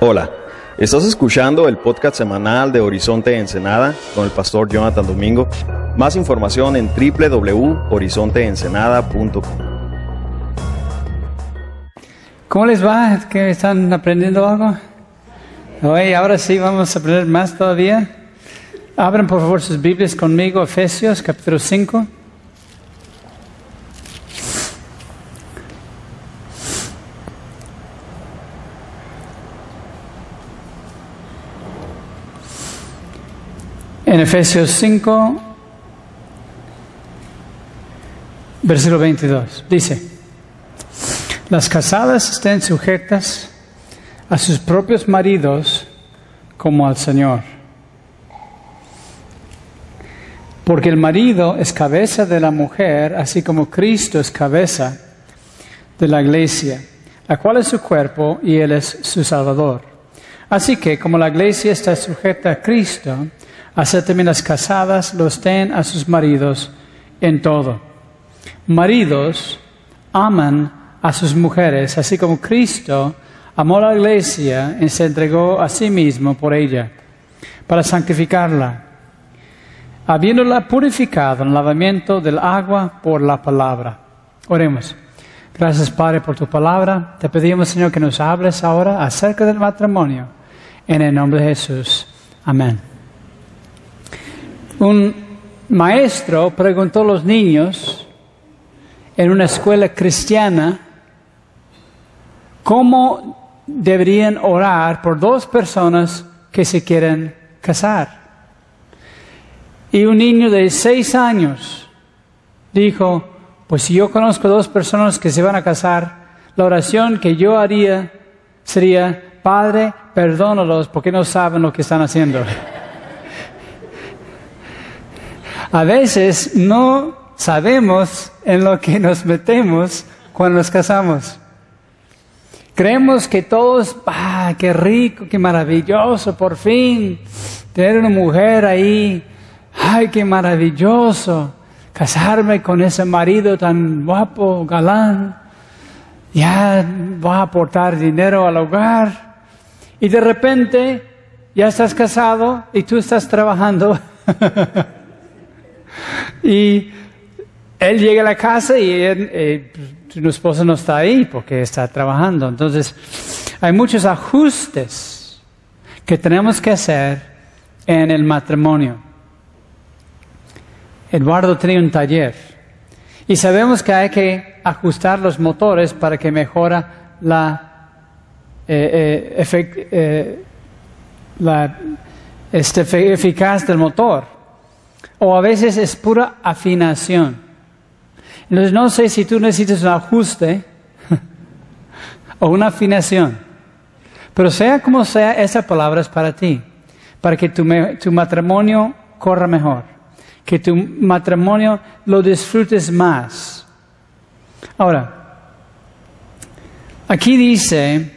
Hola, estás escuchando el podcast semanal de Horizonte Ensenada con el pastor Jonathan Domingo. Más información en www.horizonteensenada.com. ¿Cómo les va? ¿Que están aprendiendo algo? Hoy, ahora sí vamos a aprender más todavía. Abran por favor sus Biblias conmigo, Efesios capítulo 5. En Efesios 5, versículo 22, dice, las casadas estén sujetas a sus propios maridos como al Señor. Porque el marido es cabeza de la mujer, así como Cristo es cabeza de la iglesia, la cual es su cuerpo y Él es su Salvador. Así que como la iglesia está sujeta a Cristo, así también las casadas lo estén a sus maridos en todo. Maridos aman a sus mujeres, así como Cristo amó a la iglesia y se entregó a sí mismo por ella, para santificarla, habiéndola purificado en lavamiento del agua por la palabra. Oremos. Gracias, Padre, por tu palabra. Te pedimos, Señor, que nos hables ahora acerca del matrimonio. En el nombre de Jesús. Amén. Un maestro preguntó a los niños en una escuela cristiana cómo deberían orar por dos personas que se quieren casar. Y un niño de seis años dijo, pues si yo conozco dos personas que se van a casar, la oración que yo haría sería, Padre, perdónalos porque no saben lo que están haciendo. A veces no sabemos en lo que nos metemos cuando nos casamos. Creemos que todos, ¡ah, qué rico, qué maravilloso, por fin, tener una mujer ahí! ¡Ay, qué maravilloso! Casarme con ese marido tan guapo, galán. Ya va a aportar dinero al hogar. Y de repente ya estás casado y tú estás trabajando. y él llega a la casa y eh, tu esposa no está ahí porque está trabajando. Entonces, hay muchos ajustes que tenemos que hacer en el matrimonio. Eduardo tenía un taller y sabemos que hay que ajustar los motores para que mejora la, eh, eh, eh este, eficaz del motor. O a veces es pura afinación. Entonces no sé si tú necesitas un ajuste o una afinación. Pero sea como sea, esa palabra es para ti. Para que tu, tu matrimonio corra mejor. Que tu matrimonio lo disfrutes más. Ahora, aquí dice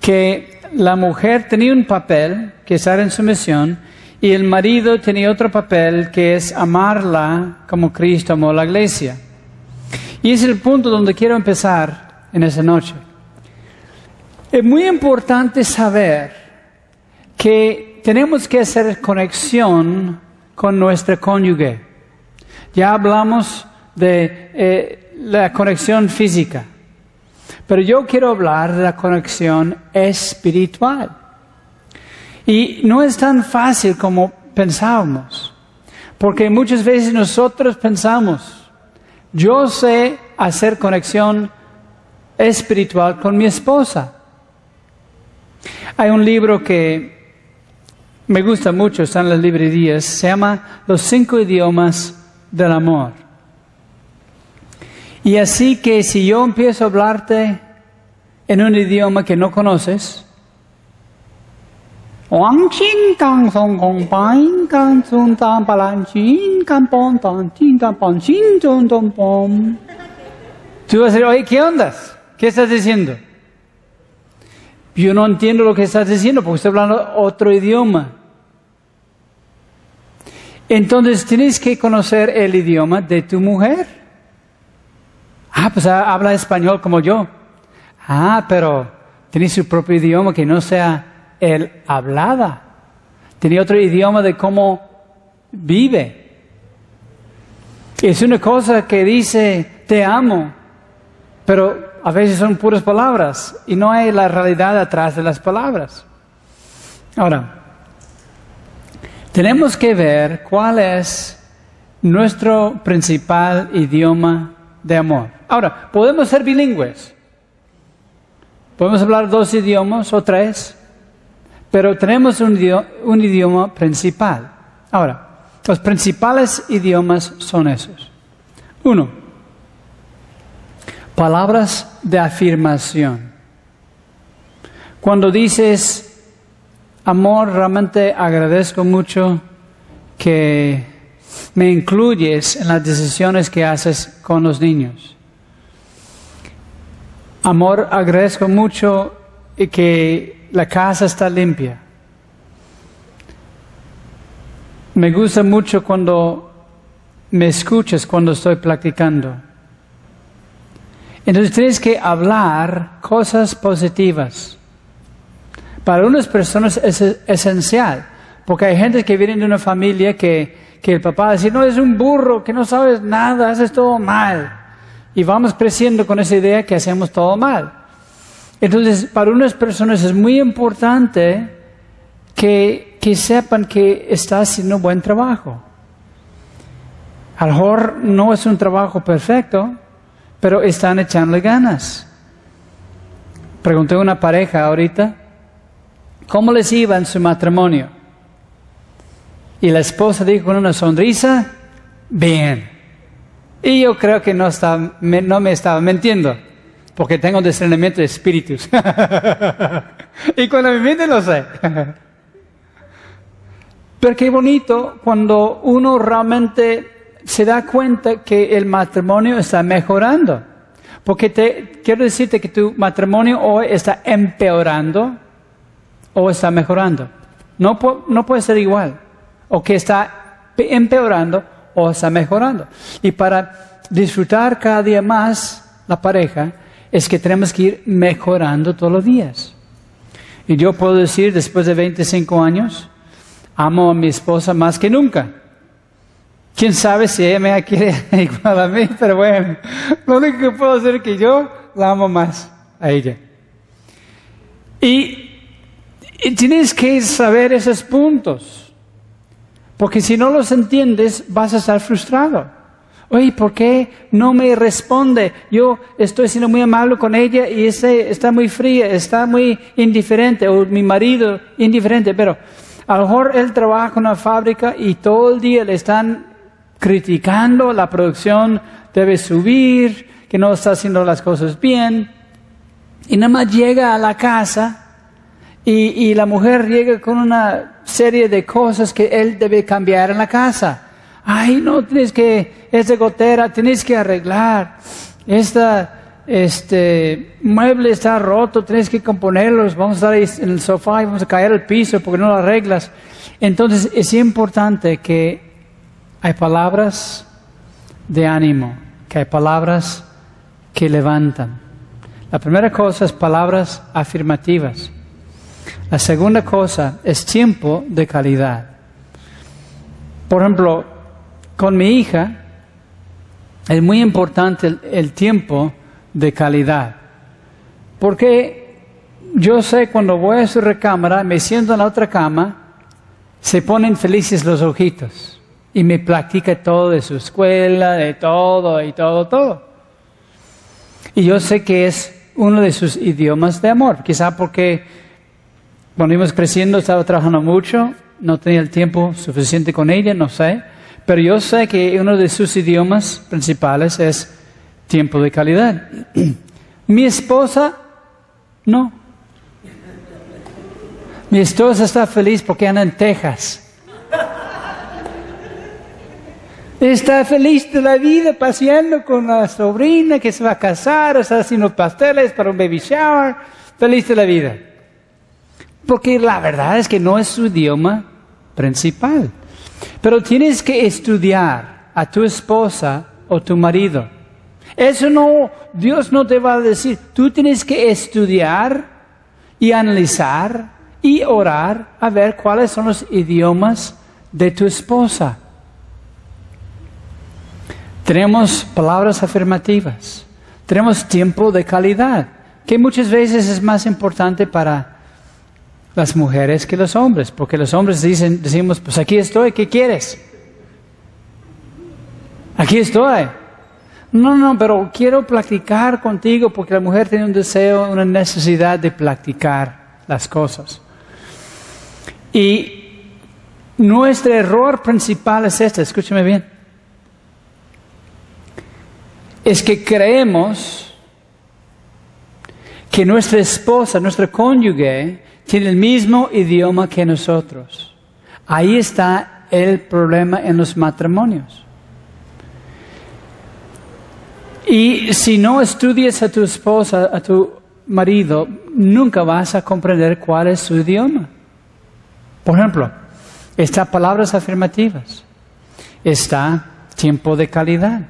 que la mujer tenía un papel que es estar en sumisión y el marido tenía otro papel que es amarla como Cristo amó la iglesia. Y es el punto donde quiero empezar en esa noche. Es muy importante saber que tenemos que hacer conexión con nuestra cónyuge. Ya hablamos de eh, la conexión física, pero yo quiero hablar de la conexión espiritual. Y no es tan fácil como pensábamos, porque muchas veces nosotros pensamos, yo sé hacer conexión espiritual con mi esposa. Hay un libro que me gusta mucho, está en las librerías, se llama Los cinco idiomas del amor. Y así que si yo empiezo a hablarte en un idioma que no conoces, Tú vas a decir, oye, ¿qué ondas? ¿Qué estás diciendo? Yo no entiendo lo que estás diciendo porque estoy hablando otro idioma. Entonces tienes que conocer el idioma de tu mujer. Ah, pues habla español como yo. Ah, pero tenía su propio idioma que no sea el hablada. Tenía otro idioma de cómo vive. Es una cosa que dice, te amo, pero a veces son puras palabras y no hay la realidad atrás de las palabras. Ahora, tenemos que ver cuál es nuestro principal idioma de amor. Ahora, podemos ser bilingües. Podemos hablar dos idiomas o tres, pero tenemos un idioma, principal. Ahora, los principales idiomas son esos. Uno, palabras de afirmación. Cuando dices, amor, realmente agradezco mucho que me incluyes en las decisiones que haces con los niños. Amor, agradezco mucho que la casa está limpia. Me gusta mucho cuando me escuchas cuando estoy practicando. Entonces tienes que hablar cosas positivas. Para unas personas es esencial, porque hay gente que viene de una familia que, que el papá dice, no, es un burro, que no sabes nada, haces todo mal. Y vamos creciendo con esa idea que hacemos todo mal. Entonces, para unas personas es muy importante que, que sepan que está haciendo un buen trabajo. A lo mejor no es un trabajo perfecto, pero están echándole ganas. Pregunté a una pareja ahorita, ¿cómo les iba en su matrimonio? Y la esposa dijo con una sonrisa, bien. Y yo creo que no, no me estaba mintiendo, porque tengo discernimiento de espíritus. y cuando me miente lo sé. Pero qué bonito cuando uno realmente se da cuenta que el matrimonio está mejorando. Porque te, quiero decirte que tu matrimonio hoy está empeorando o está mejorando. No puede ser igual. O que está empeorando o está mejorando. Y para disfrutar cada día más la pareja, es que tenemos que ir mejorando todos los días. Y yo puedo decir, después de 25 años, amo a mi esposa más que nunca. Quién sabe si ella me quiere igual a mí, pero bueno, lo único que puedo hacer es que yo la amo más a ella. Y, y tienes que saber esos puntos. Porque si no los entiendes, vas a estar frustrado. Oye, ¿por qué no me responde? Yo estoy siendo muy amable con ella y está muy fría, está muy indiferente, o mi marido indiferente, pero a lo mejor él trabaja en una fábrica y todo el día le están criticando, la producción debe subir, que no está haciendo las cosas bien. Y nada más llega a la casa y, la mujer llega con una serie de cosas que él debe cambiar en la casa. Ay, no, tienes que, esta gotera, tienes que arreglar. Esta, este mueble está roto, tienes que componerlos. Vamos a estar ahí en el sofá y vamos a caer al piso porque no lo arreglas. Entonces es importante que hay palabras de ánimo, que hay palabras que levantan. La primera cosa es palabras afirmativas. La segunda cosa es tiempo de calidad. Por ejemplo, con mi hija es muy importante el, tiempo de calidad. Porque yo sé cuando voy a su recámara, me siento en la otra cama, se ponen felices los ojitos y me platica todo de su escuela, de todo y todo, todo. Y yo sé que es uno de sus idiomas de amor, quizá porque cuando íbamos creciendo estaba trabajando mucho, no tenía el tiempo suficiente con ella, no sé. Pero yo sé que uno de sus idiomas principales es tiempo de calidad. Mi esposa, no. Mi esposa está feliz porque anda en Texas. Está feliz de la vida paseando con la sobrina que se va a casar, está haciendo pasteles para un baby shower. Feliz de la vida. Porque la verdad es que no es su idioma principal. Pero tienes que estudiar a tu esposa o tu marido. Eso no, Dios no te va a decir, tú tienes que estudiar y analizar y orar a ver cuáles son los idiomas de tu esposa. Tenemos palabras afirmativas, tenemos tiempo de calidad, que muchas veces es más importante para las mujeres que los hombres, porque los hombres dicen, decimos, pues aquí estoy, ¿qué quieres? Aquí estoy. No, no, pero quiero platicar contigo porque la mujer tiene un deseo, una necesidad de platicar las cosas. Y nuestro error principal es este, escúcheme bien. Es que creemos que nuestra esposa, nuestra cónyuge, tiene el mismo idioma que nosotros. Ahí está el problema en los matrimonios. Y si no estudias a tu esposa, a tu marido, nunca vas a comprender cuál es su idioma. Por ejemplo, está palabras afirmativas, está tiempo de calidad.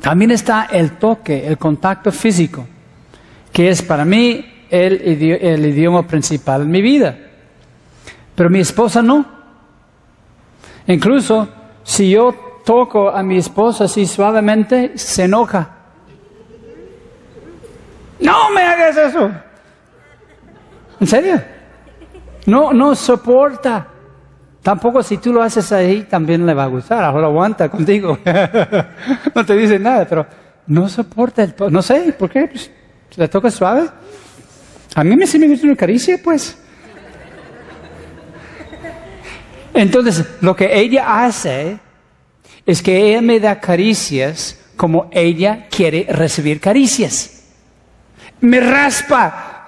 También está el toque, el contacto físico, que es para mí el, el idioma principal en mi vida. Pero mi esposa no. Incluso si yo toco a mi esposa así suavemente, se enoja. No me hagas eso. ¿En serio? No, no soporta. Tampoco si tú lo haces ahí, también le va a gustar. Ahora aguanta contigo. no te dice nada, pero no soporta el... No sé, ¿por qué? Pues, ¿Le toca suave? A mí me sí me una caricia, pues. Entonces, lo que ella hace es que ella me da caricias como ella quiere recibir caricias. Me raspa.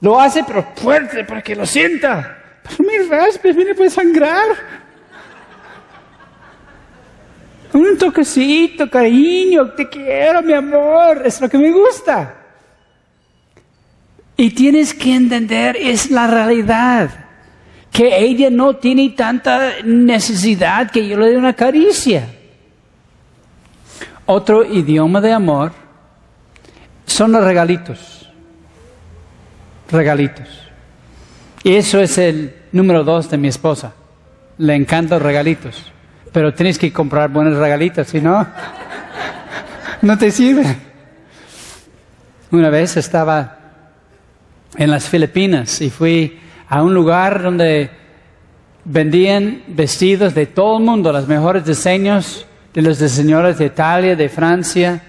Lo hace pero fuerte para que lo sienta. Pero me raspa, viene puede sangrar. Un toquecito, cariño, te quiero, mi amor, es lo que me gusta. Y tienes que entender, es la realidad que ella no tiene tanta necesidad que yo le dé una caricia. Otro idioma de amor son los regalitos. Regalitos. Y eso es el número dos de mi esposa. Le encantan regalitos. Pero tienes que comprar buenos regalitos, si no, no te sirve. Una vez estaba en las Filipinas y fui a un lugar donde vendían vestidos de todo el mundo, los mejores diseños de los diseñadores de Italia, de Francia,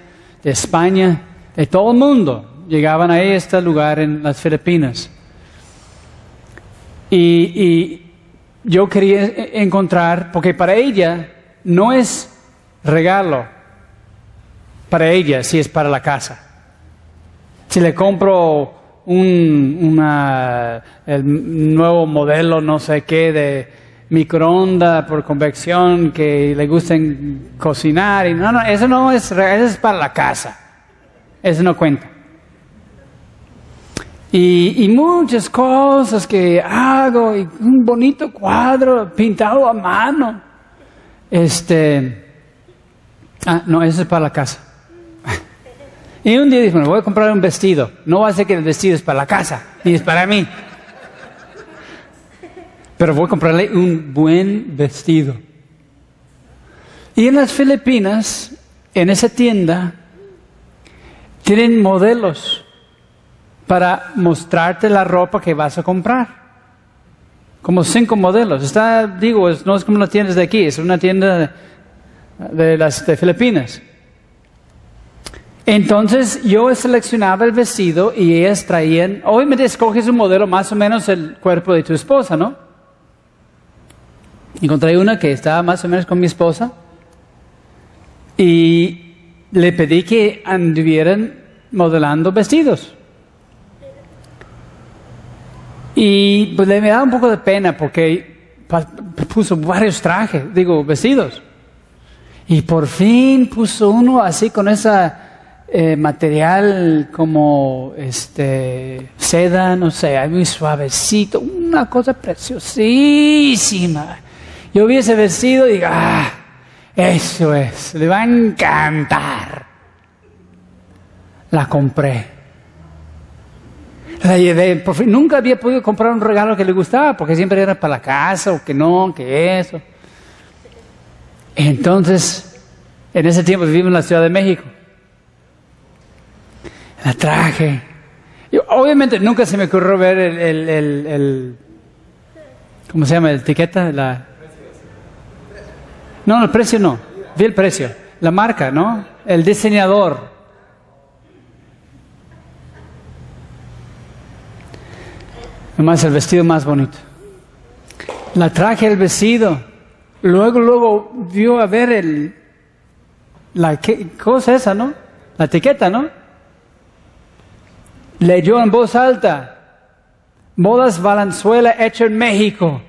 de España, de todo el mundo. Llegaban ahí a este lugar en las Filipinas. Y, y yo quería encontrar, porque para ella no es regalo, para ella si es para la casa. Si le compro un una, el nuevo modelo, no sé qué, de microondas por convección que le gusten cocinar. Y no, no, eso no es, eso es para la casa. Eso no cuenta. Y, y, muchas cosas que hago, y un bonito cuadro pintado a mano. Este, ah, no, eso es para la casa. Y un día dijo, me voy a comprar un vestido. No va a ser que el vestido es para la casa, ni es para mí. Pero voy a comprarle un buen vestido. Y en las Filipinas, en esa tienda, tienen modelos para mostrarte la ropa que vas a comprar. Como cinco modelos. Está, digo, no es como una tienda de aquí, es una tienda de, de las de Filipinas. Entonces yo seleccionaba el vestido y ellas traían, obviamente escoges un modelo más o menos el cuerpo de tu esposa, ¿no? Encontré una que estaba más o menos con mi esposa y le pedí que anduvieran modelando vestidos. Y pues le me daba un poco de pena porque puso varios trajes, digo, vestidos. Y por fin puso uno así con esa eh, material como este seda, no sé, muy suavecito, una cosa preciosísima. Yo vi ese vestido y digo, ah, eso es, le va a encantar. La compré. Por fin, nunca había podido comprar un regalo que le gustaba, porque siempre era para la casa, o que no, que eso. Entonces, en ese tiempo vivimos en la Ciudad de México. La traje. Obviamente nunca se me ocurrió ver el, el, el, el- ¿cómo se llama? La etiqueta, la... No, el precio no. Vi el precio. La marca, ¿no? El diseñador. Nomás el vestido más bonito. La traje el vestido. Luego, luego vio a ver el, la ¿qué cosa esa, ¿no? La etiqueta, ¿no? Leyó en voz alta. Bodas Valenzuela hecho en México.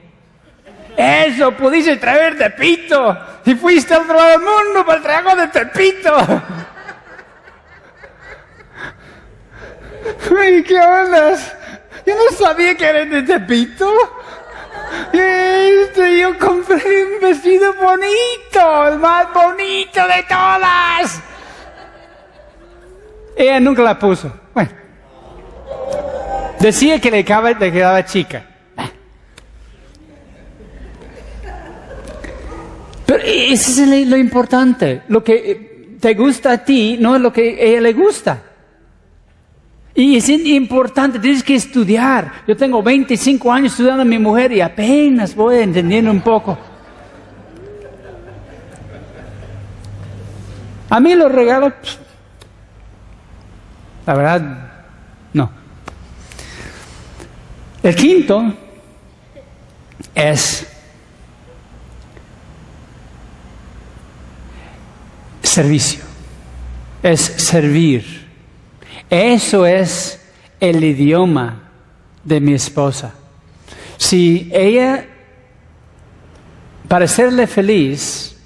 Eso pudiste traer Tepito. Y fuiste al otro lado del mundo para el trabajo de Tepito. Ay, ¿qué ondas? Yo no sabía que eres de Tepito. Este, yo compré un vestido bonito, el más bonito de todas. Ella nunca la puso. Bueno. Decía que le quedaba, le quedaba chica. Pero ese es lo importante. Lo que eh, te gusta a ti no es lo que a ella le gusta. Y es importante, tienes que estudiar. Yo tengo 25 años estudiando a mi mujer y apenas voy entendiendo un poco. A mí los regalos, la verdad, no. El quinto es servicio, es servir. Eso es el idioma de mi esposa. Si ella, para hacerle feliz,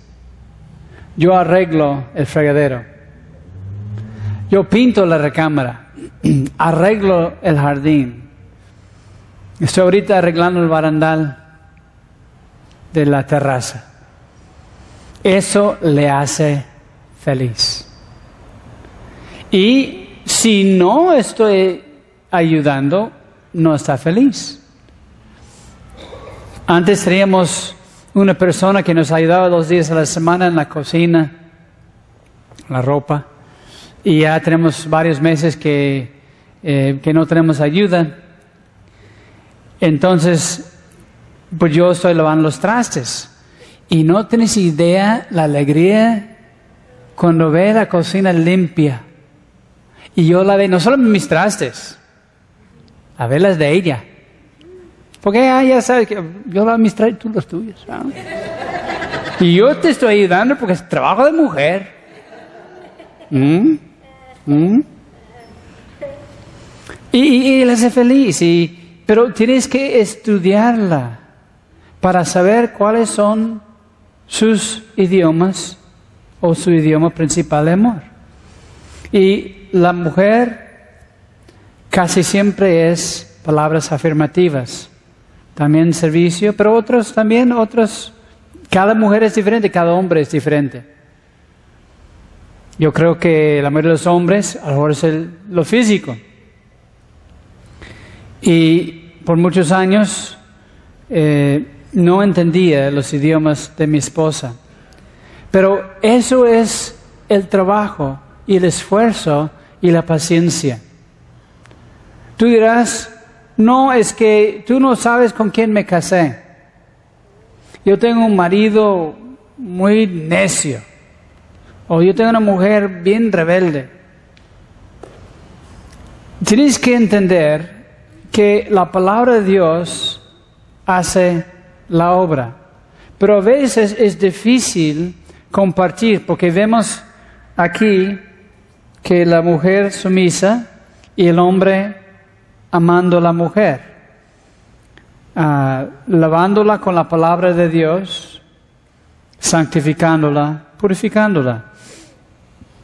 yo arreglo el fregadero, yo pinto la recámara, arreglo el jardín, estoy ahorita arreglando el barandal de la terraza. Eso le hace feliz. Y si no estoy ayudando, no está feliz. Antes teníamos una persona que nos ayudaba dos días a la semana en la cocina, la ropa, y ya tenemos varios meses que, eh, que no tenemos ayuda. Entonces, pues yo estoy lavando los trastes. Y no tienes idea la alegría cuando ve la cocina limpia. Y yo la veo, no solo mis trastes, a ver las de ella. Porque ah, ya sabes que yo lavo mis trastes, tú los tuyos. ¿no? Y yo te estoy ayudando porque es trabajo de mujer. ¿Mm? ¿Mm? Y, y, y le hace feliz, y, pero tienes que estudiarla para saber cuáles son sus idiomas o su idioma principal de amor. Y la mujer casi siempre es palabras afirmativas, también servicio, pero otros también, otros, cada mujer es diferente, cada hombre es diferente. Yo creo que la mayoría de los hombres, a lo mejor es lo físico. Y por muchos años eh, no entendía los idiomas de mi esposa. Pero eso es el trabajo y el esfuerzo y la paciencia. Tú dirás, no, es que tú no sabes con quién me casé. Yo tengo un marido muy necio. O yo tengo una mujer bien rebelde. Tienes que entender que la palabra de Dios hace la obra. Pero a veces es difícil compartir porque vemos aquí que la mujer sumisa y el hombre amando a la mujer, ah, lavándola con la palabra de Dios, santificándola, purificándola.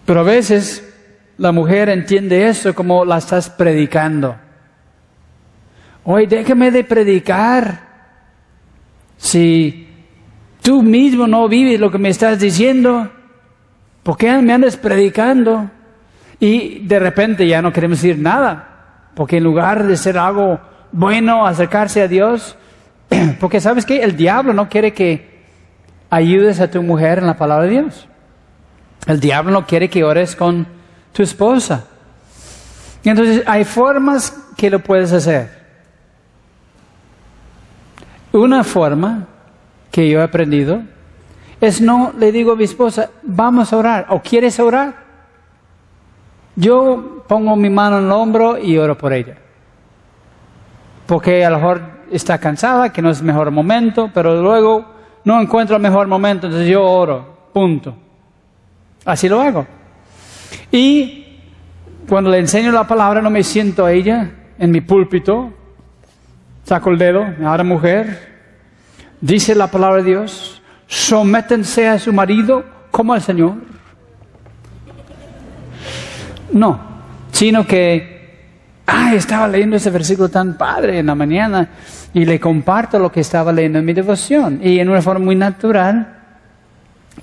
Pero a veces la mujer entiende eso como la estás predicando. Oye, déjame de predicar. Si tú mismo no vives lo que me estás diciendo, ¿por qué me andas predicando? Y de repente ya no queremos decir nada. Porque en lugar de ser algo bueno, acercarse a Dios, porque sabes que el diablo no quiere que ayudes a tu mujer en la palabra de Dios. El diablo no quiere que ores con tu esposa. Entonces hay formas que lo puedes hacer. Una forma que yo he aprendido es no le digo a mi esposa, vamos a orar, o quieres orar. Yo pongo mi mano en el hombro y oro por ella. Porque a lo mejor está cansada, que no es mejor momento, pero luego no encuentro mejor momento, entonces yo oro, punto. Así lo hago. Y cuando le enseño la palabra no me siento a ella en mi púlpito, saco el dedo, ahora mujer, dice la palabra de Dios, sométense a su marido como al Señor. No, sino que, ah, estaba leyendo ese versículo tan padre en la mañana y le comparto lo que estaba leyendo en mi devoción. Y en una forma muy natural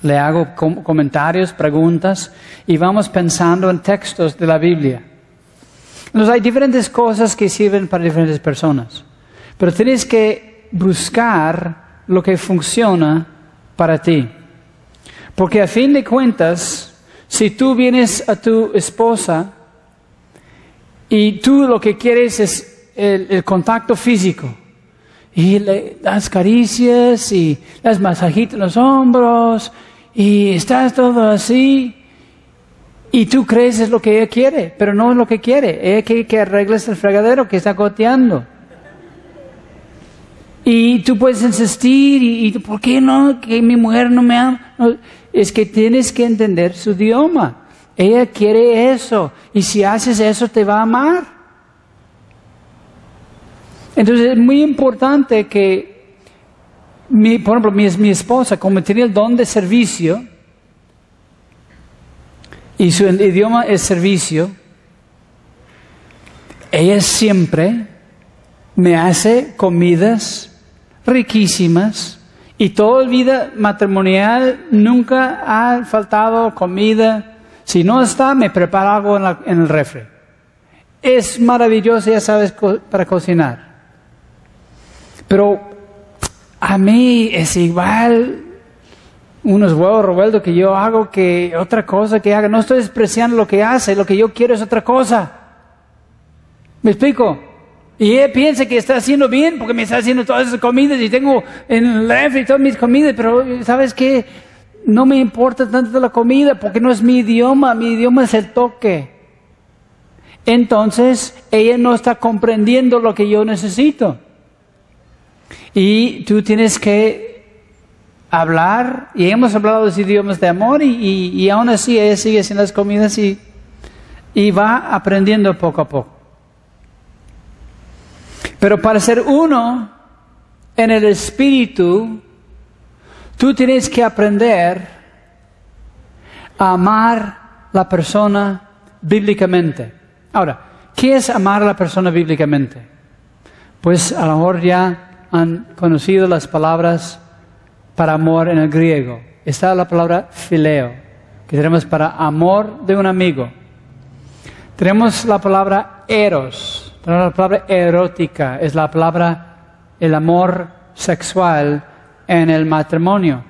le hago comentarios, preguntas y vamos pensando en textos de la Biblia. Entonces hay diferentes cosas que sirven para diferentes personas, pero tienes que buscar lo que funciona para ti. Porque a fin de cuentas, si tú vienes a tu esposa y tú lo que quieres es el, contacto físico, y le das caricias y das masajitos en los hombros y estás todo así y tú crees es lo que ella quiere, pero no es lo que quiere. Ella quiere que arregles el fregadero que está goteando. Y tú puedes insistir, y, ¿por qué no? Que mi mujer no me ama. es que tienes que entender su idioma. Ella quiere eso. Y si haces eso, te va a amar. Entonces es muy importante que, mi, por ejemplo, mi, mi esposa, como tenía el don de servicio, y su idioma es servicio, ella siempre me hace comidas riquísimas y toda vida matrimonial nunca ha faltado comida. Si no está, me prepara algo en, en el refri. Es maravilloso, ya sabes, para cocinar. Pero a mí es igual unos huevos revueltos que yo hago que otra cosa que haga. No estoy despreciando lo que hace, lo que yo quiero es otra cosa. ¿Me explico? Y él piensa que está haciendo bien porque me está haciendo todas esas comidas y tengo en el refri todas mis comidas, pero ¿sabes qué? No me importa tanto la comida porque no es mi idioma, mi idioma es el toque. Entonces, ella no está comprendiendo lo que yo necesito. Y tú tienes que hablar, y hemos hablado de idiomas de amor, y, y, aún así ella sigue haciendo las comidas y, y va aprendiendo poco a poco. Pero para ser uno en el espíritu, tú tienes que aprender a amar la persona bíblicamente. Ahora, ¿qué es amar la persona bíblicamente? Pues a lo mejor ya han conocido las palabras para amor en el griego. Está la palabra fileo, que tenemos para amor de un amigo. Tenemos la palabra eros, la palabra erótica es la palabra el amor sexual en el matrimonio.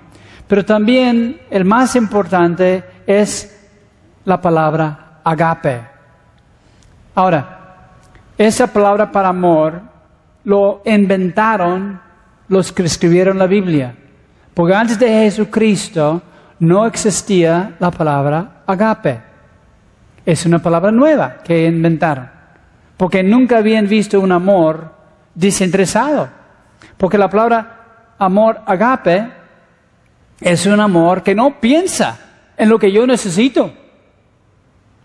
Pero también el más importante es la palabra agape. Ahora, esa palabra para amor lo inventaron los que escribieron la Biblia. Porque antes de Jesucristo no existía la palabra agape. Es una palabra nueva que inventaron porque nunca habían visto un amor desinteresado. Porque la palabra amor agape es un amor que no piensa en lo que yo necesito,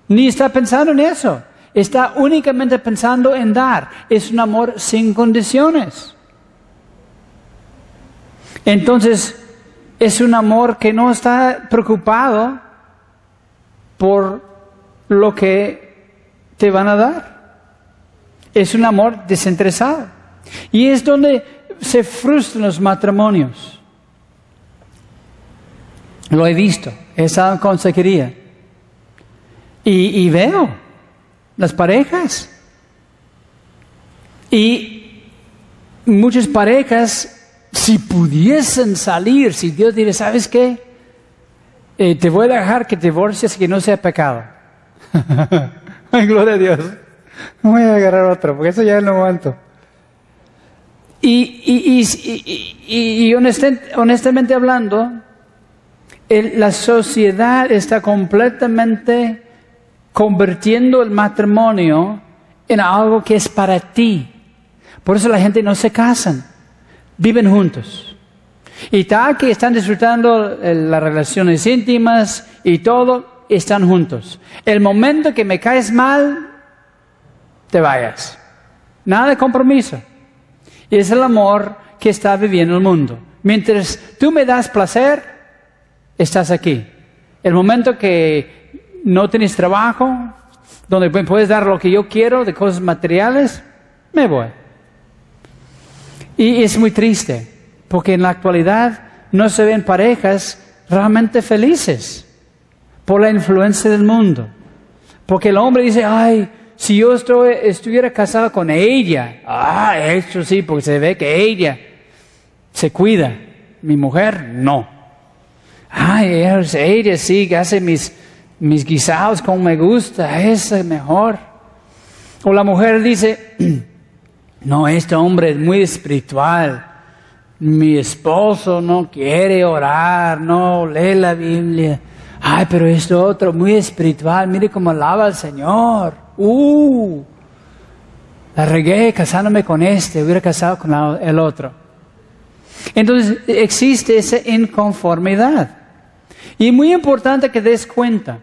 ni está pensando en eso. Está únicamente pensando en dar. Es un amor sin condiciones. Entonces, es un amor que no está preocupado por lo que te van a dar. Es un amor desinteresado. Y es donde se frustran los matrimonios. Lo he visto, he estado consejería. Y, veo las parejas Y muchas parejas, si pudiesen salir, si Dios dice, ¿sabes qué? Eh, te voy a dejar que te divorcies y que no sea pecado. Gloria a Dios. Voy a agarrar otro, porque eso ya no aguanto. Y, y, y, y honestamente hablando, la sociedad está completamente convirtiendo el matrimonio en algo que es para ti. Por eso la gente no se casan, viven juntos. Y tal que están disfrutando eh, las relaciones íntimas y todo, están juntos. El momento que me caes mal, te vayas. Nada de compromiso. Es el amor que está viviendo el mundo. Mientras tú me das placer, estás aquí. El momento que no tienes trabajo, donde puedes dar lo que yo quiero de cosas materiales, me voy. Y es muy triste, porque en la actualidad no se ven parejas realmente felices por la influencia del mundo. Porque el hombre dice, ay, si yo estuviera casado con ella, ah, eso sí, porque se ve que ella se cuida. Mi mujer, no. Ay, ella sí que hace mis, mis guisados como me gusta, esa es mejor. O la mujer dice, no, este hombre es muy espiritual. Mi esposo no quiere orar, no lee la Biblia. Ay, pero este otro muy espiritual, mire cómo alaba al Señor. Uh, la regué casándome con este, hubiera casado con el otro. Entonces existe esa inconformidad. Y muy importante que des cuenta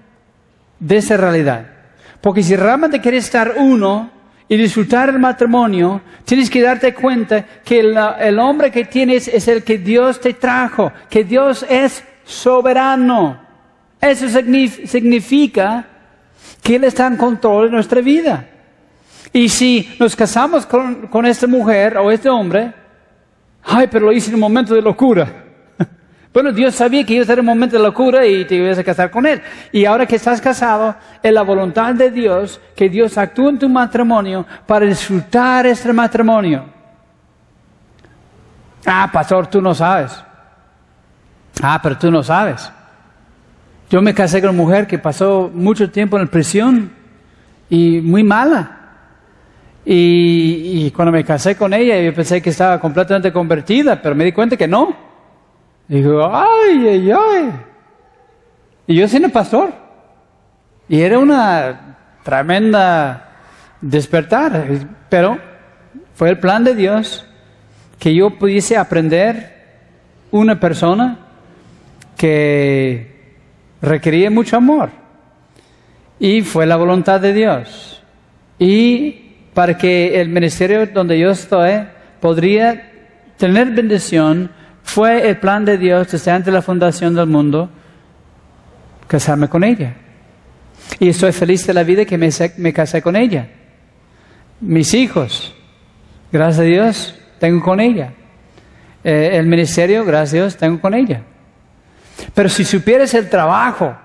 de esa realidad. Porque si realmente quieres estar uno y disfrutar el matrimonio, tienes que darte cuenta que el hombre que tienes es el que Dios te trajo, que Dios es soberano. Eso significa que Él está en control de nuestra vida. Y si nos casamos con, esta mujer o este hombre, ay, pero lo hice en un momento de locura. Bueno, Dios sabía que iba a ser un momento de locura y te ibas a casar con Él. Y ahora que estás casado, es la voluntad de Dios que Dios actúe en tu matrimonio para disfrutar este matrimonio. Ah, pastor, tú no sabes. Ah, pero tú no sabes. Yo me casé con una mujer que pasó mucho tiempo en la prisión y muy mala. Y, cuando me casé con ella, yo pensé que estaba completamente convertida, pero me di cuenta que no. digo, ay, ay, ay. Y yo siendo pastor. Y era una tremenda despertar. Pero fue el plan de Dios que yo pudiese aprender una persona que requería mucho amor. Y fue la voluntad de Dios. Y para que el ministerio donde yo estoy podría tener bendición, fue el plan de Dios desde antes de la fundación del mundo casarme con ella. Y estoy feliz de la vida que me, me casé con ella. Mis hijos, gracias a Dios, tengo con ella. Eh, el ministerio, gracias a Dios, tengo con ella. Pero si supieras el trabajo,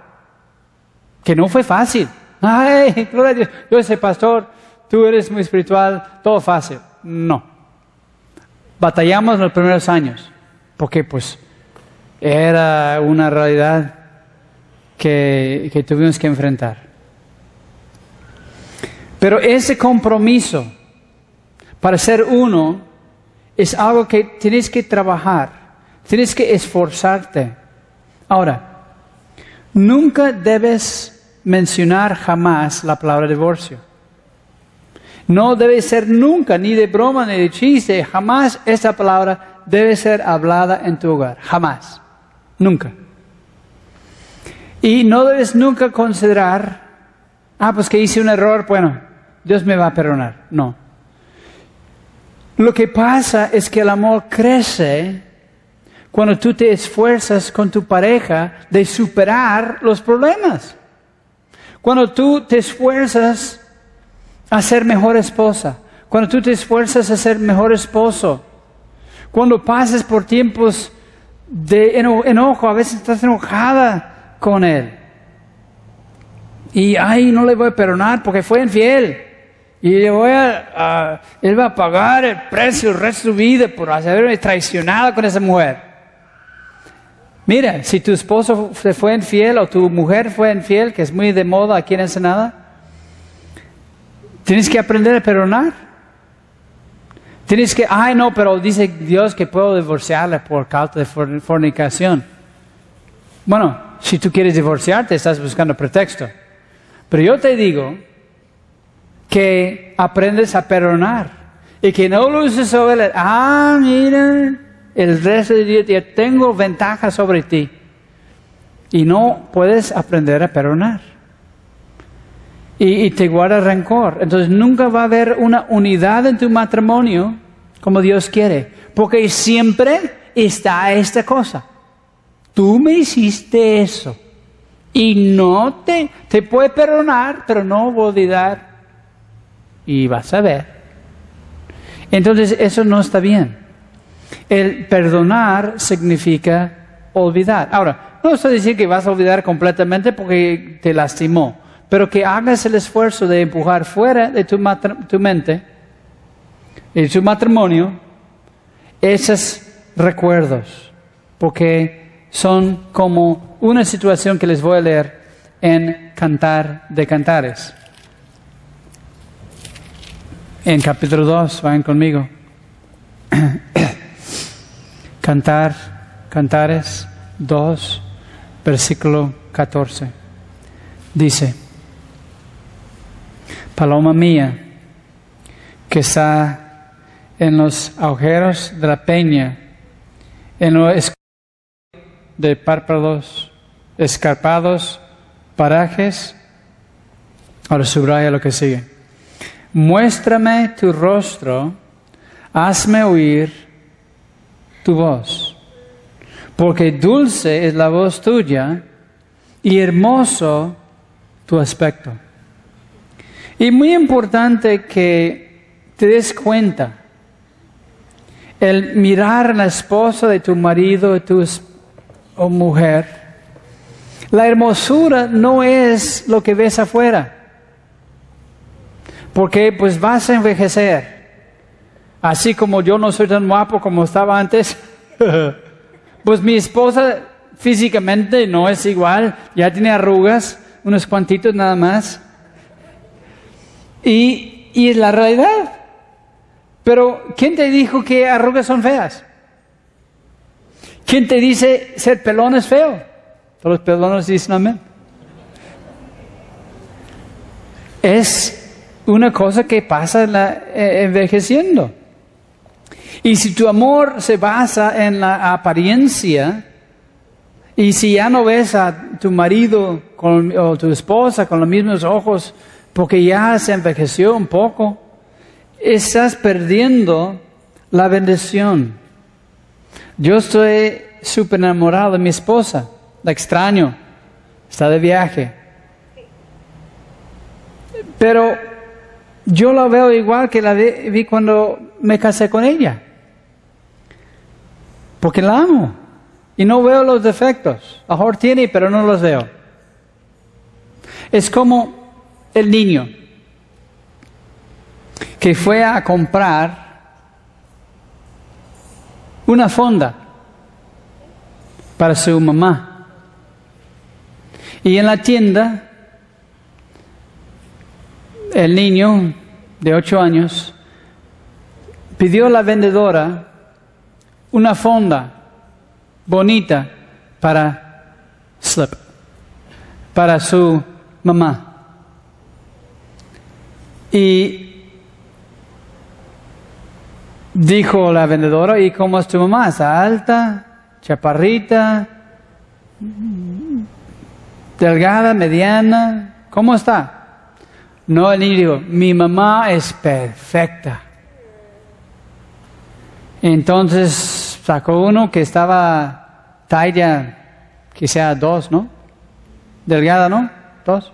que no fue fácil. Ay, gloria a Dios, yo soy pastor, tú eres muy espiritual, todo fácil. No. Batallamos en los primeros años, porque pues era una realidad que, que tuvimos que enfrentar. Pero ese compromiso para ser uno es algo que tienes que trabajar, tienes que esforzarte. Ahora, nunca debes mencionar jamás la palabra divorcio. No debe ser nunca, ni de broma, ni de chiste, jamás esa palabra debe ser hablada en tu hogar. Jamás. Nunca. Y no debes nunca considerar, ah, pues que hice un error, bueno, Dios me va a perdonar. No. Lo que pasa es que el amor crece cuando tú te esfuerzas con tu pareja de superar los problemas. Cuando tú te esfuerzas a ser mejor esposa. Cuando tú te esfuerzas a ser mejor esposo. Cuando pases por tiempos de enojo, a veces estás enojada con él. Y, ay, no le voy a perdonar porque fue infiel. Y le voy a, a- él va a pagar el precio el resto de su vida por haberme traicionado con esa mujer. Mira, si tu esposo se fue infiel o tu mujer fue infiel, que es muy de moda aquí en Ensenada, tienes que aprender a perdonar. Tienes que, ay no, pero dice Dios que puedo divorciarla por causa de for- fornicación. Bueno, si tú quieres divorciarte, estás buscando pretexto. Pero yo te digo que aprendes a perdonar y que no lo uses sobre el, ah, mira, el resto de Dios, yo tengo ventaja sobre ti. Y no puedes aprender a perdonar. Y, y te guarda rencor. Entonces nunca va a haber una unidad en tu matrimonio como Dios quiere. Porque siempre está esta cosa. Tú me hiciste eso. Y no te, te puede perdonar, pero no voy a olvidar. Y vas a ver. Entonces eso no está bien. El perdonar significa olvidar. Ahora, no estoy diciendo que vas a olvidar completamente porque te lastimó, pero que hagas el esfuerzo de empujar fuera de tu, tu mente, de tu matrimonio, esos recuerdos, porque son como una situación que les voy a leer en Cantar de Cantares. En capítulo 2, vayan conmigo. Cantar, Cantares 2, versículo 14. Dice, Paloma mía, que está en los agujeros de la peña, en los de párpados escarpados, parajes. Ahora subraya lo que sigue. Muéstrame tu rostro, hazme oír tu voz, porque dulce es la voz tuya y hermoso tu aspecto. Y muy importante que te des cuenta, el mirar la esposa de tu marido, o mujer, la hermosura no es lo que ves afuera, porque pues vas a envejecer. Así como yo no soy tan guapo como estaba antes, pues mi esposa físicamente no es igual, ya tiene arrugas, unos cuantitos nada más. Y, es la realidad. Pero, ¿quién te dijo que arrugas son feas? ¿Quién te dice ser pelón es feo? Todos los pelones dicen amén. Es una cosa que pasa eh, envejeciendo. Y si tu amor se basa en la apariencia, y si ya no ves a tu marido con- o tu esposa con los mismos ojos porque ya se envejeció un poco, estás perdiendo la bendición. Yo estoy súper enamorado de mi esposa, la extraño, está de viaje. Pero yo la veo igual que la vi vi cuando me casé con ella. Porque la amo. Y no veo los defectos. A mejor tiene, pero no los veo. Es como el niño que fue a comprar una fonda para su mamá. Y en la tienda, el niño de ocho años pidió a la vendedora una fonda bonita para slip, para su mamá. Y dijo la vendedora, ¿y cómo es tu mamá? ¿Está alta, chaparrita, delgada, mediana? ¿Cómo está? No, el niño dijo, mi mamá es perfecta. Entonces sacó uno que estaba talla, quizá dos, ¿no? Delgada, ¿no? Dos.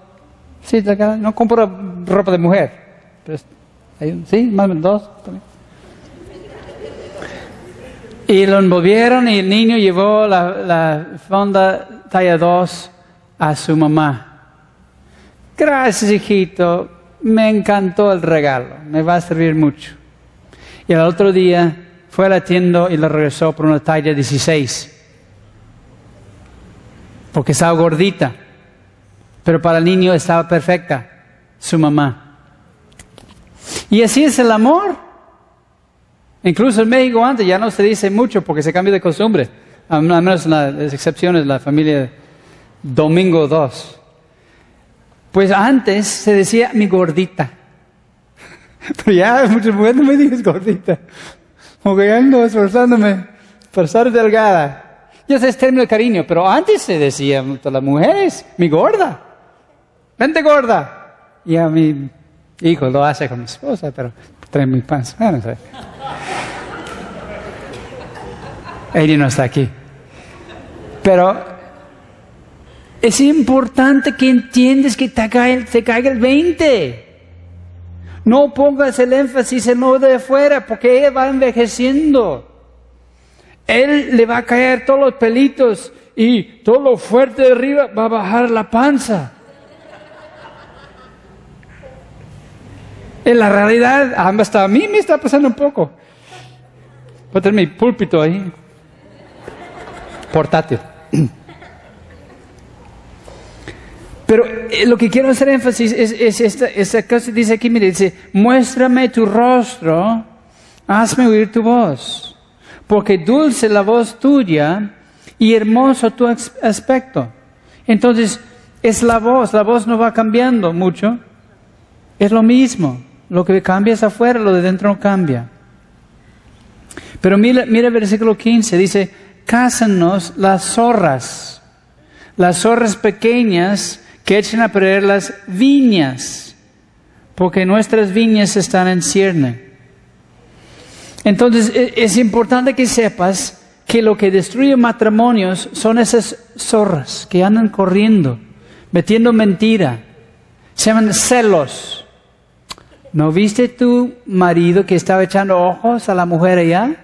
Sí, delgada. No compro ropa de mujer. Pero sí, más o menos dos. también. Y lo envolvieron y el niño llevó la, la fonda talla 2 a su mamá. Gracias, hijito. me encantó el regalo, me va a servir mucho. Y el otro día fue a la tienda y le regresó por una talla 16, porque estaba gordita, pero para el niño estaba perfecta, su mamá. Y así es el amor. Incluso en México antes ya no se dice mucho porque se cambió de costumbre, al menos en las excepciones, la familia Domingo 2. Pues antes se decía mi gordita. Pero ya muchas mujeres no me dices gordita. Porque ya ando esforzándome para ser delgada. Ya sé, es término de cariño, pero antes se decía a las mujeres, mi gorda. Vente gorda. Y a mi hijo lo hace con mi esposa, pero trae mi panza. Ah, no sé. Ella no está aquí. Pero es importante que entiendas que te caiga, te caiga el 20. No pongas el énfasis en lo de afuera, porque ella va envejeciendo. Él le va a caer todos los pelitos y todo lo fuerte de arriba va a bajar la panza. En la realidad, hasta a mí me está pasando un poco. Voy a tener mi púlpito ahí. Portátil. Pero eh, lo que quiero hacer énfasis es, esta, esta cosa, dice aquí, mire, dice, muéstrame tu rostro, hazme oír tu voz, porque dulce la voz tuya y hermoso tu aspecto. Entonces, es la voz, la voz no va cambiando mucho, es lo mismo, lo que cambia es afuera, lo de dentro no cambia. Pero mira, mira el versículo 15, dice, cásanos las zorras, las zorras pequeñas, que echen a perder las viñas, porque nuestras viñas están en cierne. Entonces e, es importante que sepas que lo que destruye matrimonios son esas zorras que andan corriendo, metiendo mentira. Se llaman celos. ¿No viste tu marido que estaba echando ojos a la mujer allá?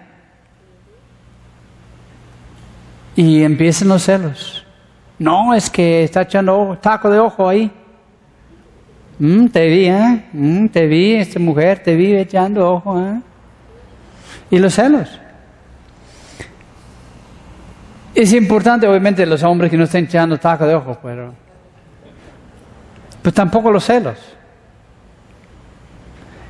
Y empiezan los celos. No, es que está echando taco de ojo ahí. Mm, te vi, ¿eh? Mm, te vi, esta mujer, te vi echando ojo, ¿eh? Y los celos. Es importante, obviamente, los hombres que no estén echando taco de ojo, pero. Pues tampoco los celos.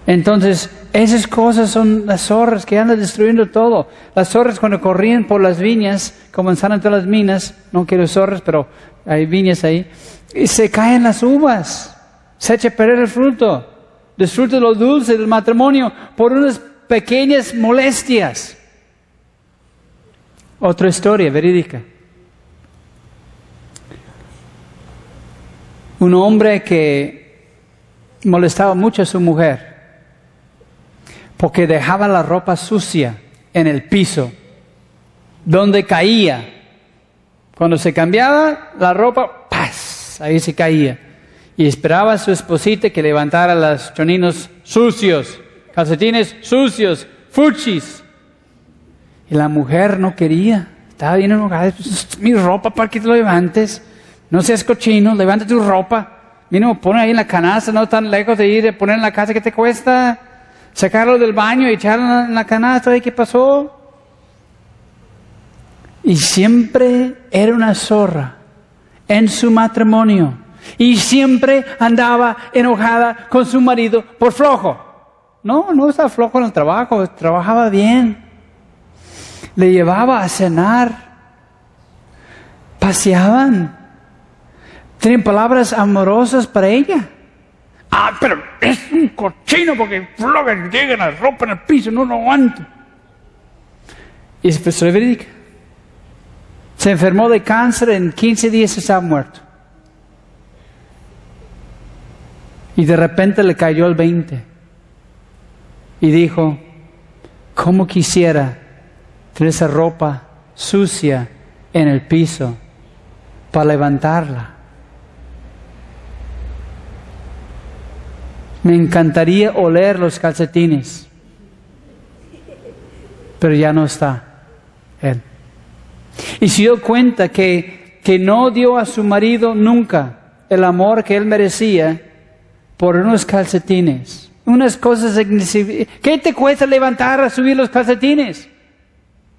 Entonces, esas cosas son las zorras que andan destruyendo todo. Las zorras cuando corrían por las viñas, comenzaron todas las minas, no quiero zorras, pero hay viñas ahí, y se caen las uvas, se echa a perder el fruto, disfruta lo dulce del matrimonio por unas pequeñas molestias. Otra historia verídica. Un hombre que molestaba mucho a su mujer porque dejaba la ropa sucia en el piso, donde caía. Cuando se cambiaba la ropa, ¡paz! Ahí se caía. Y esperaba a su esposita que levantara los choninos sucios, calcetines sucios, fuchis. Y la mujer no quería. Estaba bien enojada. Mi ropa, ¿para que te lo levantes? No seas cochino, levanta tu ropa. Mira, pone ahí en la canasta, no tan lejos de ir, poner en la casa, ¿qué te cuesta? Sacarlo del baño y echarlo en la canasta, ¿y qué pasó? Y siempre era una zorra en su matrimonio. Y siempre andaba enojada con su marido por flojo. No, no estaba flojo en el trabajo, trabajaba bien. Le llevaba a cenar. Paseaban. Tenían palabras amorosas para ella. Ah, pero es un cochino porque floga y llega la ropa en el piso, no lo aguanto. Y es verídica. Se enfermó de cáncer, en 15 días estaba muerto. Y de repente le cayó el 20. Y dijo, ¿cómo quisiera tener esa ropa sucia en el piso para levantarla? Me encantaría oler los calcetines, pero ya no está él. Y se dio cuenta que, que no dio a su marido nunca el amor que él merecía por unos calcetines. Unas cosas insignificantes. ¿Qué te cuesta levantar a subir los calcetines?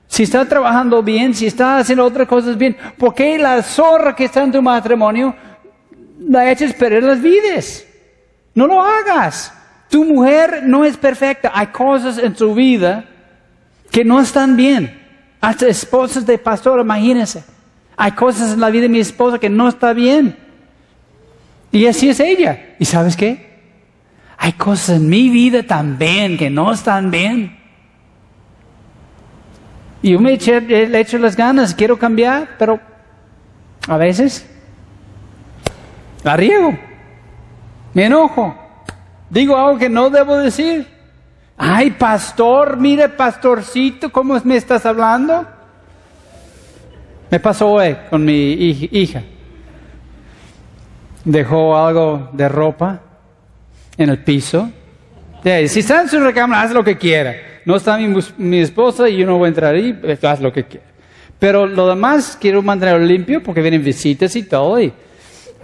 Si está trabajando bien, si está haciendo otras cosas bien, ¿por qué la zorra que está en tu matrimonio la eches perder las vidas? No lo hagas. Tu mujer no es perfecta. Hay cosas en su vida que no están bien. Hasta esposas de pastor, imagínense. Hay cosas en la vida de mi esposa que no está bien. Y así es ella. ¿Y sabes qué? Hay cosas en mi vida también que no están bien. Y yo me eché, le echo las ganas, quiero cambiar, pero a veces la riego, me enojo, digo algo que no debo decir. Ay, pastor, mire, pastorcito, ¿cómo me estás hablando? Me pasó hoy con mi hija. Dejó algo de ropa en el piso. Si está en su recámara, haz lo que quiera. No está mi, esposa y yo no voy a entrar ahí, haz lo que quiera. Pero lo demás quiero mantenerlo limpio porque vienen visitas y todo.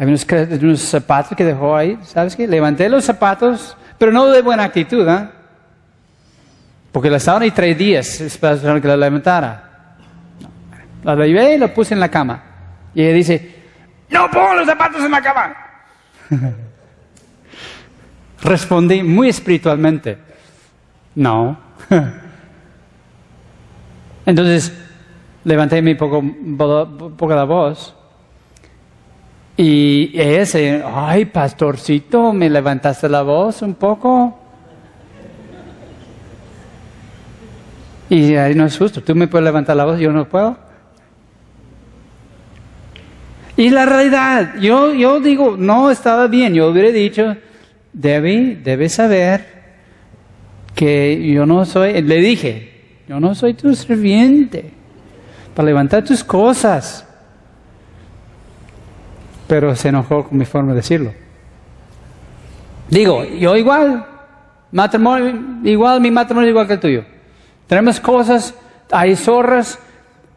Hay unos, zapatos que dejó ahí, ¿sabes qué? Levanté los zapatos, pero no de buena actitud, ¿ah? Porque la estaban ahí tres días esperando que la levantara. La llevé y la puse en la cama. Y ella dice, no pongo los zapatos en la cama. Respondí muy espiritualmente, no. Entonces levanté mi poco, poco la voz y ese, ay, pastorcito, me levantaste la voz un poco. Y ahí no es justo, tú me puedes levantar la voz, yo no puedo. Y la realidad, yo, yo digo, no estaba bien, yo hubiera dicho, Debbie, debes saber que yo no soy, le dije, yo no soy tu sirviente para levantar tus cosas. Pero se enojó con mi forma de decirlo. Digo, yo igual, matrimonio, igual mi matrimonio igual que el tuyo. Tenemos cosas, hay zorras,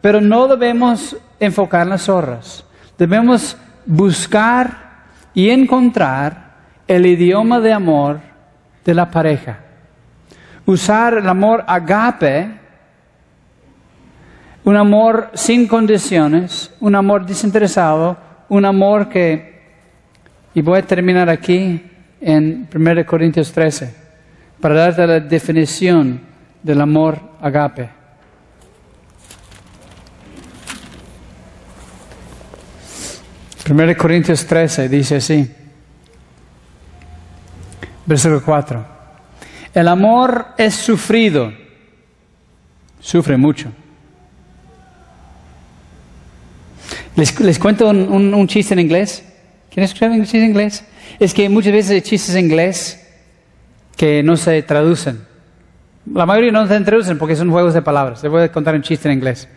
pero no debemos enfocar en las zorras. Debemos buscar y encontrar el idioma de amor de la pareja. Usar el amor agape, un amor sin condiciones, un amor desinteresado, un amor que, y voy a terminar aquí en 1 Corintios 13, para darte la definición del amor agape. Primero Corintios 13 dice así. Versículo 4. El amor es sufrido. Sufre mucho. Les, cuento un, chiste en inglés. ¿Quieren escuchar un chiste en inglés? Es que muchas veces hay chistes en inglés que no se traducen. La mayoría no se traducen porque son juegos de palabras. Les voy a contar un chiste en inglés.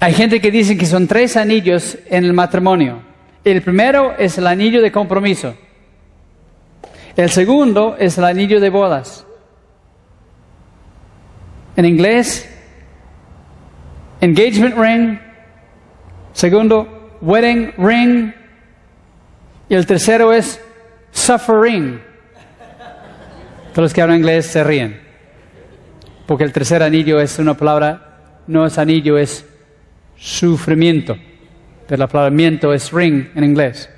Hay gente que dice que son tres anillos en el matrimonio. El primero es el anillo de compromiso. El segundo es el anillo de bodas. En inglés, engagement ring. Segundo, wedding ring. Y el tercero es suffering. Todos los que hablan inglés se ríen. Porque el tercer anillo es una palabra, no es anillo, es sufrimiento. Pero la palabra miento es ring en inglés.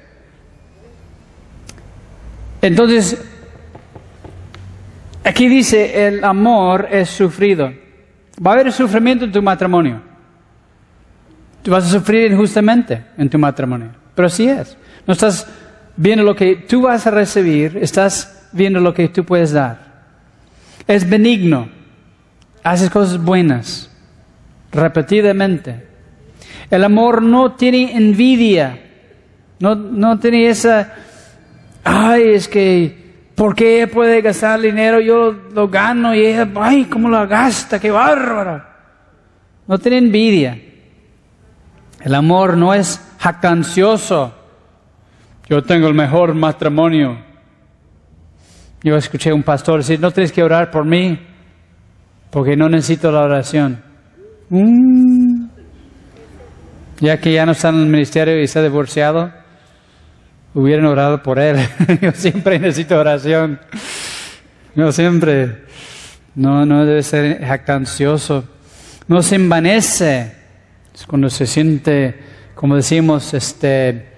Entonces, aquí dice, el amor es sufrido. Va a haber sufrimiento en tu matrimonio. Tú vas a sufrir injustamente en tu matrimonio. Pero así es. No estás viendo lo que tú vas a recibir, estás viendo lo que tú puedes dar. Es benigno. Haces cosas buenas. Repetidamente. El amor no tiene envidia. No, no tiene esa ay, es que, ¿por qué ella puede gastar dinero? Yo lo gano y ella, ay, ¿cómo lo gasta? ¡Qué bárbaro! No tiene envidia. El amor no es jactancioso. Yo tengo el mejor matrimonio. Yo escuché a un pastor decir, no tienes que orar por mí, porque no necesito la oración. Mm. Ya que ya no está en el ministerio y está divorciado, hubieran orado por él. Yo siempre necesito oración. Yo siempre. No, no debe ser jactancioso. No se envanece. Cuando se siente, como decimos, este,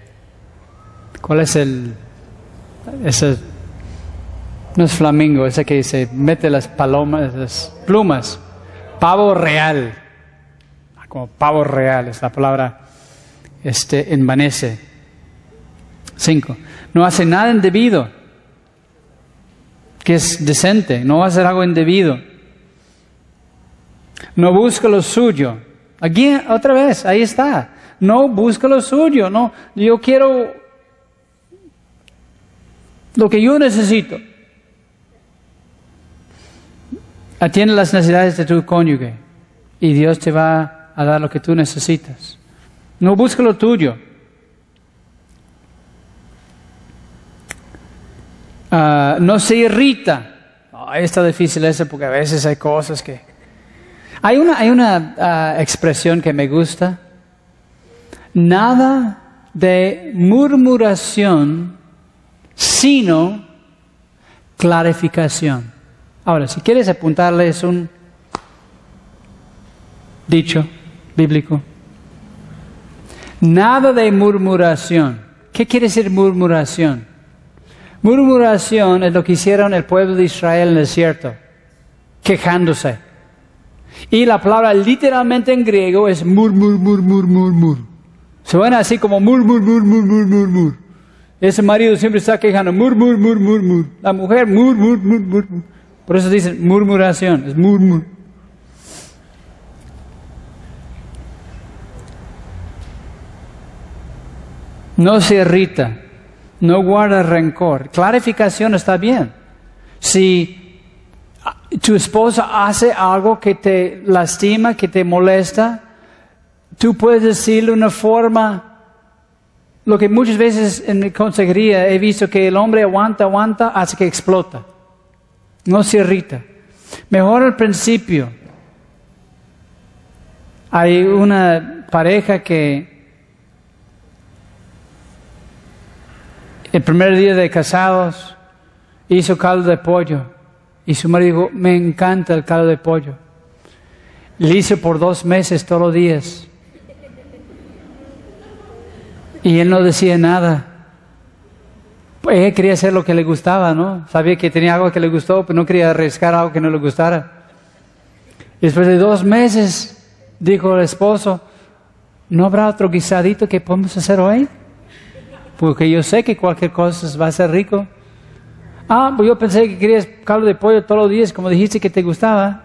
¿cuál es el, ese, no es flamingo, ese que se mete las palomas, las plumas, pavo real, como pavo real es la palabra, este, envanece. Cinco, no hace nada indebido, que es decente, no va a hacer algo indebido. No busca lo suyo. Aquí, otra vez, ahí está. No busca lo suyo, no. Yo quiero lo que yo necesito. Atiende las necesidades de tu cónyuge y Dios te va a dar lo que tú necesitas. No busca lo tuyo. Ah, no se irrita. está difícil eso porque a veces hay cosas que... Hay una, hay una ah, expresión que me gusta. Nada de murmuración sino clarificación. Ahora, si quieres apuntarles un dicho bíblico, nada de murmuración. ¿Qué quiere decir murmuración? Murmuración es lo que hicieron el pueblo de Israel en el desierto, quejándose. Y la palabra literalmente en griego es murmur, murmur, murmur. Suena así como murmur, murmur, murmur, murmur. Ese marido siempre está quejando, mur, mur, mur, mur, mur. La mujer, mur, mur, mur, mur. Por eso dicen murmuración, es murmur. No se irrita, no guarda rencor. Clarificación está bien. Si tu esposa hace algo que te lastima, que te molesta, tú puedes decirle una forma lo que muchas veces en mi consejería he visto que el hombre aguanta, aguanta hasta que explota. No se irrita. Mejor al principio. Hay una pareja que el primer día de casados hizo caldo de pollo y su marido dijo, me encanta el caldo de pollo. Le hizo por dos meses todos los días. Y él no decía nada. Pues quería hacer lo que le gustaba, ¿no? Sabía que tenía algo que le gustó, pero no quería arriesgar algo que no le gustara. después de dos meses, dijo el esposo, ¿no habrá otro guisadito que podemos hacer hoy? Porque yo sé que cualquier cosa va a ser rico. Ah, pues yo pensé que querías caldo de pollo todos los días, como dijiste que te gustaba.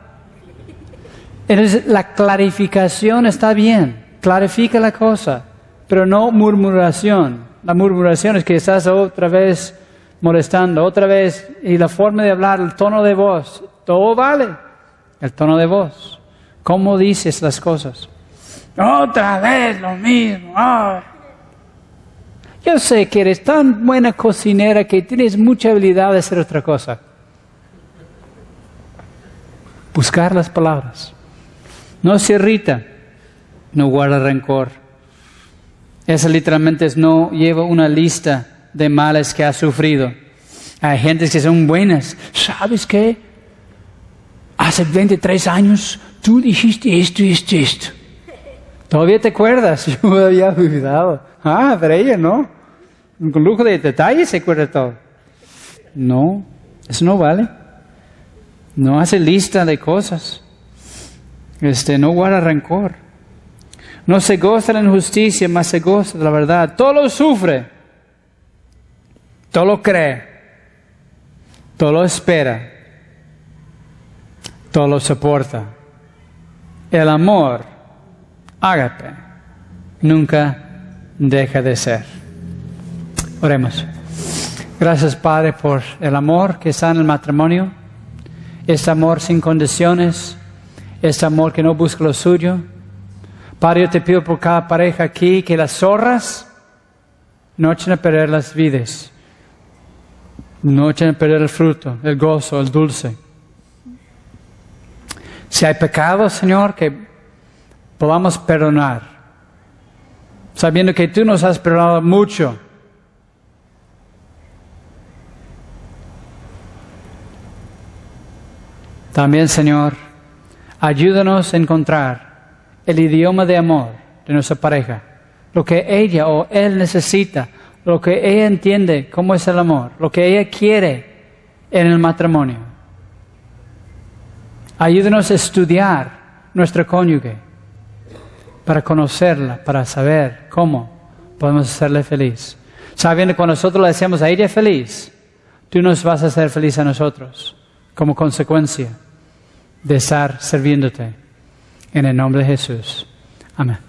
Entonces, la clarificación está bien. Clarifica la cosa pero no murmuración. La murmuración es que estás otra vez molestando, otra vez, y la forma de hablar, el tono de voz, todo vale. El tono de voz. ¿Cómo dices las cosas? Otra vez lo mismo. Yo sé que eres tan buena cocinera que tienes mucha habilidad de hacer otra cosa. Buscar las palabras. No se irrita, no guarda rencor esa literalmente es no lleva una lista de males que ha sufrido. Hay gente que son buenas. ¿Sabes qué? Hace 23 años tú dijiste esto esto esto. ¿Todavía te acuerdas? Yo me había olvidado. Ah, pero ella no. Con lujo de detalles se acuerda todo. No, eso no vale. No hace lista de cosas. Este, no guarda rencor. No se goza de la injusticia, más se goza de la verdad. Todo lo sufre, todo lo cree, todo lo espera, todo lo soporta. El amor, ágape, nunca deja de ser. Oremos. Gracias Padre por el amor que está en el matrimonio, este amor sin condiciones, este amor que no busca lo suyo Padre, yo te pido por cada pareja aquí que las zorras no echen a perder las vidas, no echen a perder el fruto, el gozo, el dulce. Si hay pecados, Señor, que podamos perdonar, sabiendo que tú nos has perdonado mucho. También, Señor, ayúdanos a encontrar el idioma de amor de nuestra pareja, lo que ella o él necesita, lo que ella entiende cómo es el amor, lo que ella quiere en el matrimonio. Ayúdanos a estudiar nuestro cónyuge para conocerla, para saber cómo podemos hacerle feliz. Sabiendo que cuando nosotros le decimos a ella feliz, tú nos vas a hacer feliz a nosotros como consecuencia de estar sirviéndote. En el nombre de Jesús. Amén.